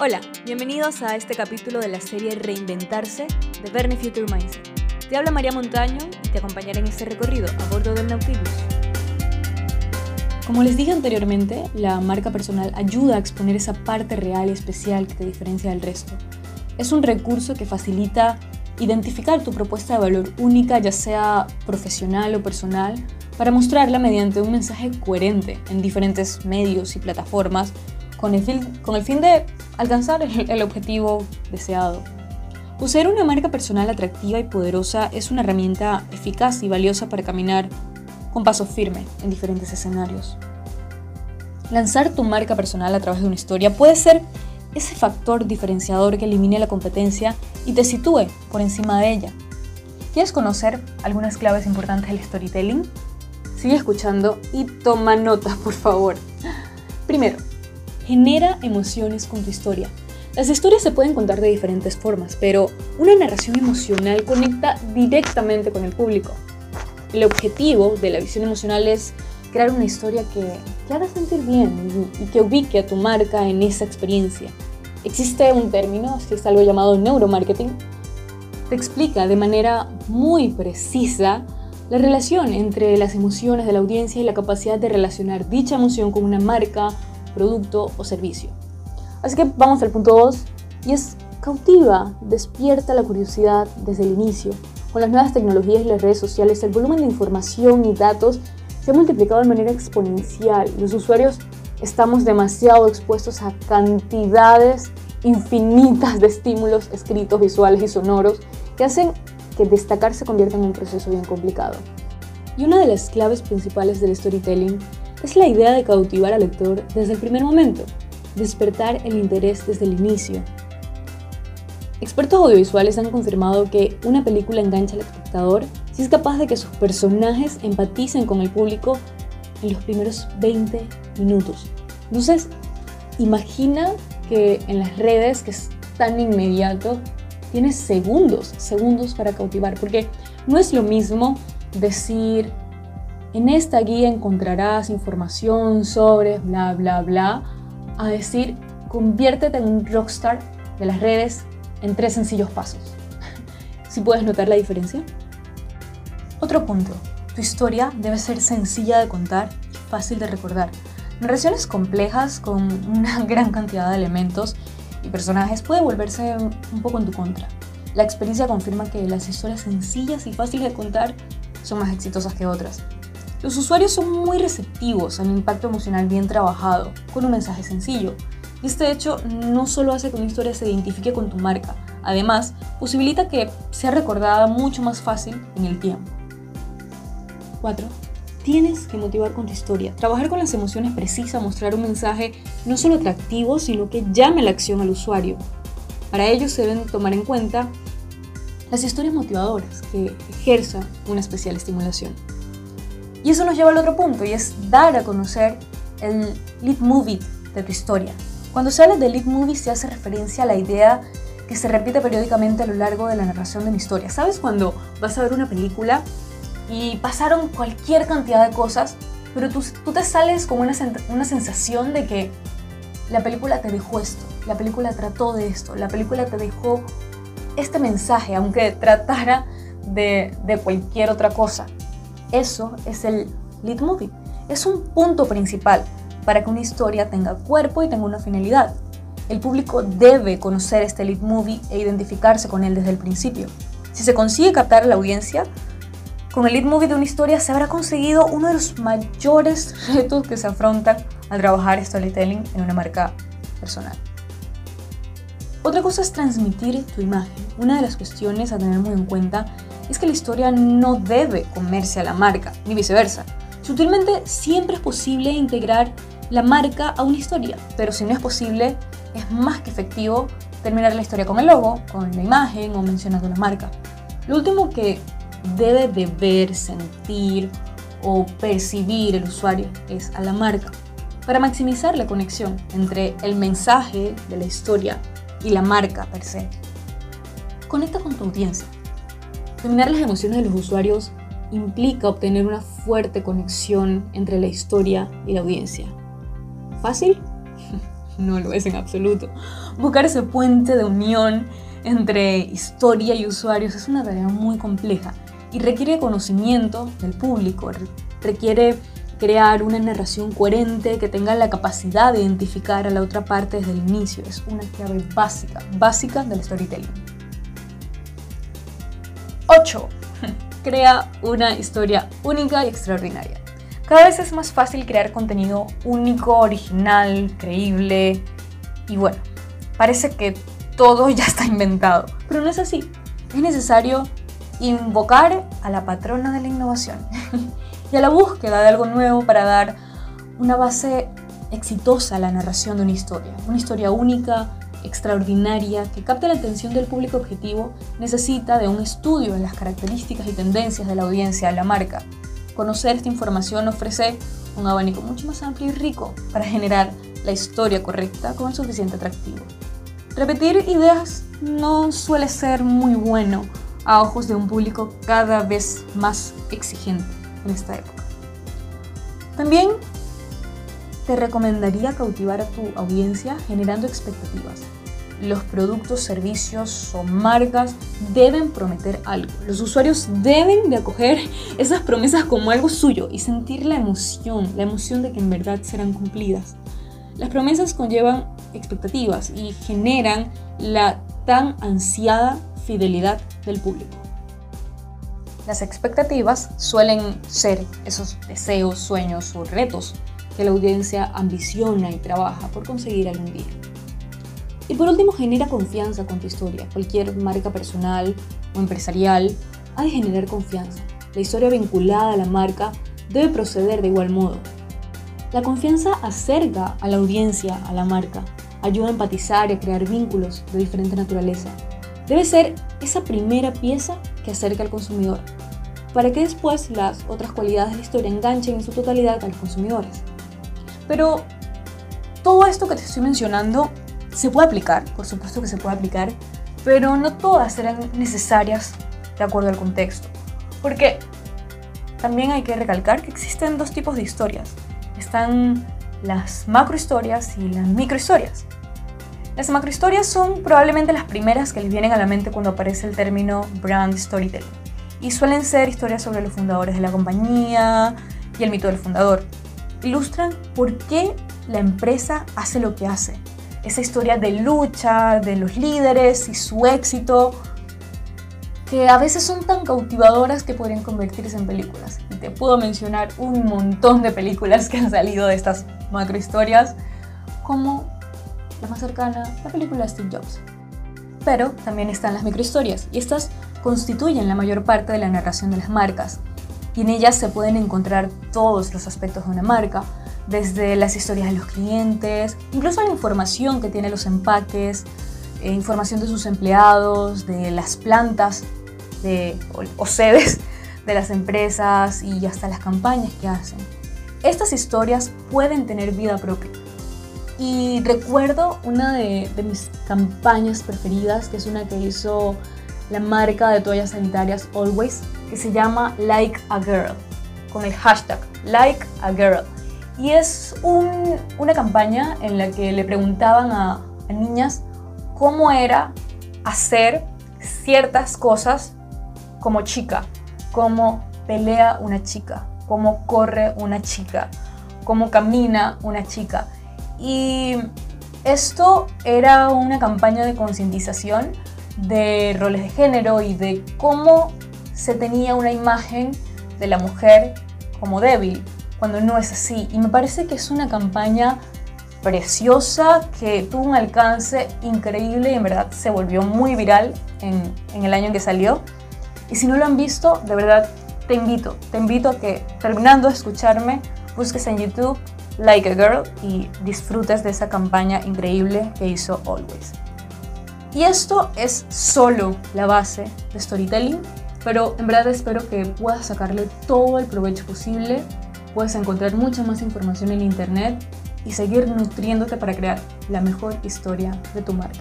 Hola, bienvenidos a este capítulo de la serie Reinventarse de Verne Future Mindset. Te habla María Montaño y te acompañaré en este recorrido a bordo del Nautilus. Como les dije anteriormente, la marca personal ayuda a exponer esa parte real y especial que te diferencia del resto. Es un recurso que facilita identificar tu propuesta de valor única, ya sea profesional o personal, para mostrarla mediante un mensaje coherente en diferentes medios y plataformas con el fin, con el fin de alcanzar el, objetivo deseado. Poseer una marca personal atractiva y poderosa es una herramienta eficaz y valiosa para caminar con paso firme en diferentes escenarios. Lanzar tu marca personal a través de una historia puede ser ese factor diferenciador que elimine la competencia y te sitúe por encima de ella. ¿Quieres conocer algunas claves importantes del storytelling? Sigue escuchando y toma notas, por favor. Primero, genera emociones con tu historia. Las historias se pueden contar de diferentes formas, pero una narración emocional conecta directamente con el público. El objetivo de la visión emocional es crear una historia que, que haga sentir bien y, y que ubique a tu marca en esa experiencia. Existe un término, es algo llamado neuromarketing, te explica de manera muy precisa la relación entre las emociones de la audiencia y la capacidad de relacionar dicha emoción con una marca, producto o servicio. Así que vamos al punto 2 y es cautiva, despierta la curiosidad desde el inicio. Con las nuevas tecnologías y las redes sociales, el volumen de información y datos se ha multiplicado de manera exponencial. Los usuarios estamos demasiado expuestos a cantidades infinitas de estímulos escritos, visuales y sonoros que hacen que destacar se convierta en un proceso bien complicado. Y una de las claves principales del storytelling es la idea de cautivar al lector desde el primer momento, despertar el interés desde el inicio. Expertos audiovisuales han confirmado que una película engancha al espectador si es capaz de que sus personajes empaticen con el público en los primeros 20 minutos. Entonces, imagina que en las redes, que es tan inmediato, tienes segundos, segundos para cautivar, porque no es lo mismo decir, en esta guía encontrarás información sobre bla, bla, bla, a decir, conviértete en un rockstar de las redes en tres sencillos pasos. ¿Sí puedes notar la diferencia? Otro punto, tu historia debe ser sencilla de contar y fácil de recordar. Narraciones complejas con una gran cantidad de elementos y personajes puede volverse un poco en tu contra. La experiencia confirma que las historias sencillas y fáciles de contar son más exitosas que otras. Los usuarios son muy receptivos al impacto emocional bien trabajado, con un mensaje sencillo. Y este hecho no solo hace que una historia se identifique con tu marca, además posibilita que sea recordada mucho más fácil en el tiempo. 4. Tienes que motivar con tu historia. Trabajar con las emociones precisa mostrar un mensaje no solo atractivo, sino que llame la acción al usuario. Para ello se deben tomar en cuenta las historias motivadoras que ejerzan una especial estimulación. Y eso nos lleva al otro punto, y es dar a conocer el lead movie de tu historia. Cuando se habla de lead movie se hace referencia a la idea que se repite periódicamente a lo largo de la narración de una historia. ¿Sabes cuando vas a ver una película y pasaron cualquier cantidad de cosas, pero tú, tú te sales con una, una sensación de que la película te dejó esto, la película trató de esto, la película te dejó este mensaje, aunque tratara de, de cualquier otra cosa. Eso es el lead movie. Es un punto principal para que una historia tenga cuerpo y tenga una finalidad. El público debe conocer este lead movie e identificarse con él desde el principio. Si se consigue captar a la audiencia, con el lead movie de una historia se habrá conseguido uno de los mayores retos que se afrontan al trabajar storytelling en una marca personal. Otra cosa es transmitir tu imagen. Una de las cuestiones a tener muy en cuenta es que la historia no debe comerse a la marca, ni viceversa. Sutilmente siempre es posible integrar la marca a una historia, pero si no es posible, es más que efectivo terminar la historia con el logo, con la imagen o mencionando la marca. Lo último que debe de ver, sentir o percibir el usuario es a la marca, para maximizar la conexión entre el mensaje de la historia y la marca per se. Conecta con tu audiencia. Dominar las emociones de los usuarios implica obtener una fuerte conexión entre la historia y la audiencia. ¿Fácil? no lo es en absoluto. Buscar ese puente de unión entre historia y usuarios es una tarea muy compleja y requiere conocimiento del público, requiere crear una narración coherente que tenga la capacidad de identificar a la otra parte desde el inicio. Es una clave básica, básica del storytelling. 8. Crea una historia única y extraordinaria. Cada vez es más fácil crear contenido único, original, creíble y bueno, parece que todo ya está inventado, pero no es así. Es necesario invocar a la patrona de la innovación y a la búsqueda de algo nuevo para dar una base exitosa a la narración de una historia. Una historia única, extraordinaria, que capte la atención del público objetivo, necesita de un estudio de las características y tendencias de la audiencia de la marca. Conocer esta información ofrece un abanico mucho más amplio y rico para generar la historia correcta con suficiente atractivo. Repetir ideas no suele ser muy bueno a ojos de un público cada vez más exigente en esta época. También te recomendaría cautivar a tu audiencia generando expectativas. Los productos, servicios o marcas deben prometer algo. Los usuarios deben de acoger esas promesas como algo suyo y sentir la emoción, la emoción de que en verdad serán cumplidas. Las promesas conllevan expectativas y generan la tan ansiada fidelidad del público. Las expectativas suelen ser esos deseos, sueños o retos que la audiencia ambiciona y trabaja por conseguir algún día. Y por último, genera confianza con tu historia. Cualquier marca personal o empresarial ha de generar confianza. La historia vinculada a la marca debe proceder de igual modo. La confianza acerca a la audiencia a la marca, ayuda a empatizar y a crear vínculos de diferente naturaleza. Debe ser esa primera pieza que acerca al consumidor, para que después las otras cualidades de la historia enganchen en su totalidad a los consumidores. Pero todo esto que te estoy mencionando se puede aplicar, por supuesto que se puede aplicar, pero no todas serán necesarias de acuerdo al contexto. Porque también hay que recalcar que existen dos tipos de historias. Están las macrohistorias y las microhistorias. Las macrohistorias son probablemente las primeras que les vienen a la mente cuando aparece el término brand storytelling. Y suelen ser historias sobre los fundadores de la compañía y el mito del fundador. Ilustran por qué la empresa hace lo que hace. Esa historia de lucha de los líderes y su éxito, que a veces son tan cautivadoras que podrían convertirse en películas. Y te puedo mencionar un montón de películas que han salido de estas macrohistorias, como la más cercana, la película Steve Jobs. Pero también están las microhistorias, y estas constituyen la mayor parte de la narración de las marcas. Y en ellas se pueden encontrar todos los aspectos de una marca, desde las historias de los clientes, incluso la información que tiene los empaques, eh, información de sus empleados, de las plantas de, o sedes de las empresas y hasta las campañas que hacen. Estas historias pueden tener vida propia y recuerdo una de, mis campañas preferidas, que es una que hizo la marca de toallas sanitarias Always, que se llama Like a Girl, con el hashtag Like a Girl. Y es una campaña en la que le preguntaban a, a niñas cómo era hacer ciertas cosas como chica, cómo pelea una chica, cómo corre una chica, cómo camina una chica. Y esto era una campaña de concientización de roles de género y de cómo se tenía una imagen de la mujer como débil, cuando no es así. Y me parece que es una campaña preciosa que tuvo un alcance increíble y en verdad se volvió muy viral en, en, el año en que salió. Y si no lo han visto, de verdad te invito, te invito a que terminando de escucharme, busques en YouTube Like a Girl y disfrutes de esa campaña increíble que hizo Always. Y esto es solo la base de storytelling, pero en verdad espero que puedas sacarle todo el provecho posible. Puedes encontrar mucha más información en internet y seguir nutriéndote para crear la mejor historia de tu marca.